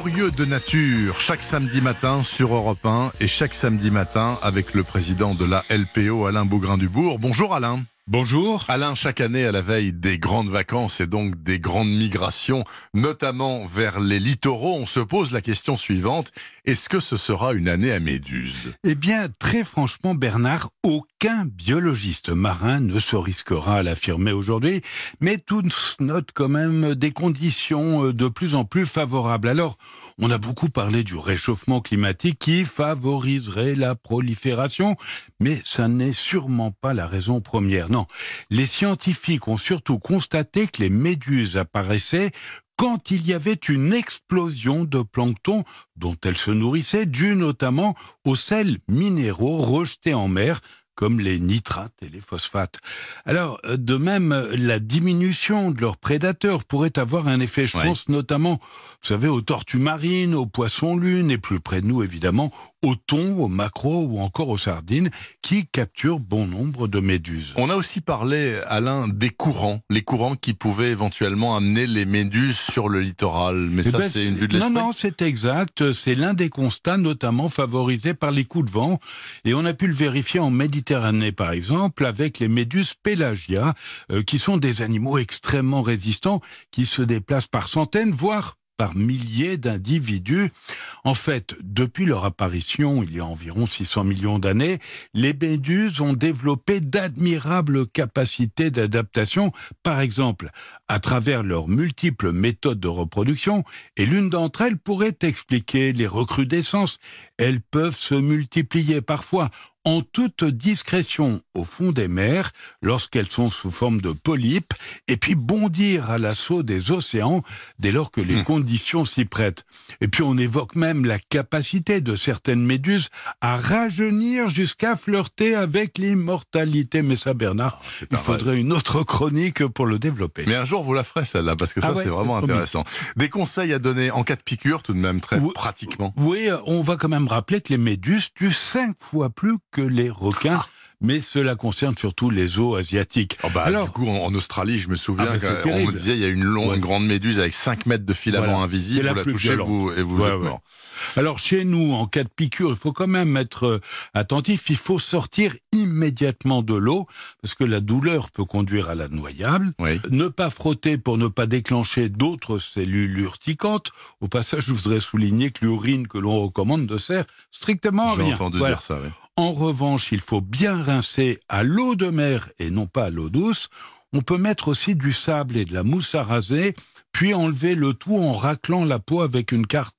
Curieux de nature, chaque samedi matin sur Europe 1 et chaque samedi matin avec le président de la LPO, Alain Beaugrain-Dubourg. Bonjour Alain. Bonjour. Alain, chaque année à la veille des grandes vacances et donc des grandes migrations, notamment vers les littoraux, on se pose la question suivante. Est-ce que ce sera une année à méduses Eh bien, très franchement, Bernard, aucun biologiste marin ne se risquera à l'affirmer aujourd'hui, mais tous notent quand même des conditions euh, de plus en plus favorables. Alors, on a beaucoup parlé du réchauffement climatique qui favoriserait la prolifération, mais ça n'est sûrement pas la raison première. Non, les scientifiques ont surtout constaté que les méduses apparaissaient quand il y avait une explosion de plancton dont elles se nourrissaient, due notamment aux sels minéraux rejetés en mer comme les nitrates et les phosphates. Alors, euh, de même, la diminution de leurs prédateurs pourrait avoir un effet, je pense notamment, vous savez, aux tortues marines, aux poissons lunes, et plus près de nous, évidemment, aux thons, aux maquereaux ou encore aux sardines, qui capturent bon nombre de méduses. On a aussi parlé, Alain, des courants, les courants qui pouvaient éventuellement amener les méduses sur le littoral. Mais eh ça, ben, c'est une vue de l'esprit. Non, non, c'est exact. C'est l'un des constats, notamment favorisés par les coups de vent. Et on a pu le vérifier en Méditerranée, par exemple, avec les méduses pélagia, euh, qui sont des animaux extrêmement résistants, qui se déplacent par centaines, voire par milliers d'individus. En fait, depuis leur apparition, il y a environ 600 millions d'années, les méduses ont développé d'admirables capacités d'adaptation, par exemple, à travers leurs multiples méthodes de reproduction, et l'une d'entre elles pourrait expliquer les recrudescences. Elles peuvent se multiplier parfois en toute discrétion au fond des mers lorsqu'elles sont sous forme de polypes et puis bondir à l'assaut des océans dès lors que les hmm. conditions s'y prêtent. Et puis on évoque même la capacité de certaines méduses à rajeunir jusqu'à flirter avec l'immortalité. Mais ça, Bernard, ah, il faudrait une autre chronique pour le développer. Mais un jour, vous la ferez celle-là, parce que ça, ah c'est vraiment intéressant. Des conseils à donner en cas de piqûre, tout de même, très pratiquement. Oui, on va quand même rappeler que les méduses tuent cinq fois plus que les requins. mais cela concerne surtout les eaux asiatiques. Oh bah, Alors, du coup, en, Australie, je me souviens ah bah, qu'on me disait il y a une longue, grande méduse avec 5 mètres de filament invisible, vous la touchez vous, et vous êtes mort. Alors chez nous, en cas de piqûre, il faut quand même être euh, attentif, il faut sortir immédiatement de l'eau, parce que la douleur peut conduire à la noyable. Ne pas frotter pour ne pas déclencher d'autres cellules urticantes. Au passage, je voudrais souligner que l'urine que l'on recommande ne sert strictement à rien. J'ai entendu dire ça, oui. En revanche, il faut bien rincer à l'eau de mer et non pas à l'eau douce. On peut mettre aussi du sable et de la mousse à raser, puis enlever le tout en raclant la peau avec une carte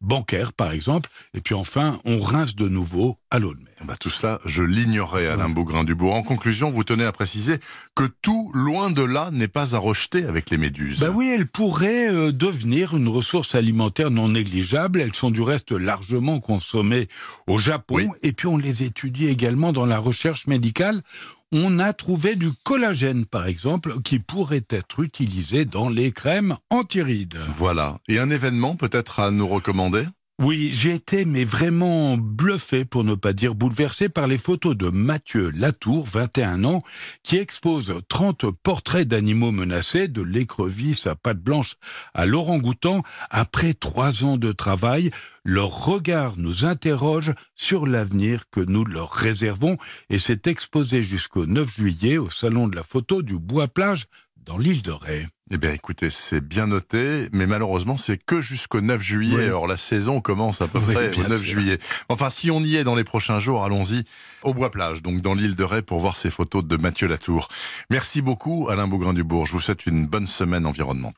bancaire, par exemple. Et puis enfin, on rince de nouveau à l'eau de mer. Bah, tout cela, je l'ignorais, Alain Beaugrain-Dubourg. En conclusion, vous tenez à préciser que tout, loin de là, n'est pas à rejeter avec les méduses. Bah oui, elles pourraient euh, devenir une ressource alimentaire non négligeable. Elles sont du reste largement consommées au Japon. Et puis on les étudie également dans la recherche médicale on a trouvé du collagène, par exemple, qui pourrait être utilisé dans les crèmes antirides. Voilà. Et un événement peut-être à nous recommander? Oui, j'ai été mais vraiment bluffé, pour ne pas dire bouleversé, par les photos de Mathieu Latour, 21 ans, qui expose 30 portraits d'animaux menacés, de l'écrevisse à pattes blanche à l'orangoutan. Après trois ans de travail, leur regard nous interroge sur l'avenir que nous leur réservons et c'est exposé jusqu'au 9 juillet au Salon de la photo du Bois-Plage dans l'île de Ré. Eh bien, écoutez, c'est bien noté, mais malheureusement, c'est que jusqu'au 9 juillet. Alors, la saison commence à peu près au 9 juillet. Enfin, si on y est dans les prochains jours, allons-y au Bois-Plage, donc dans l'île de Ré, pour voir ces photos de Mathieu Latour. Merci beaucoup, Alain Beaugrain-Dubourg. Je vous souhaite une bonne semaine environnement.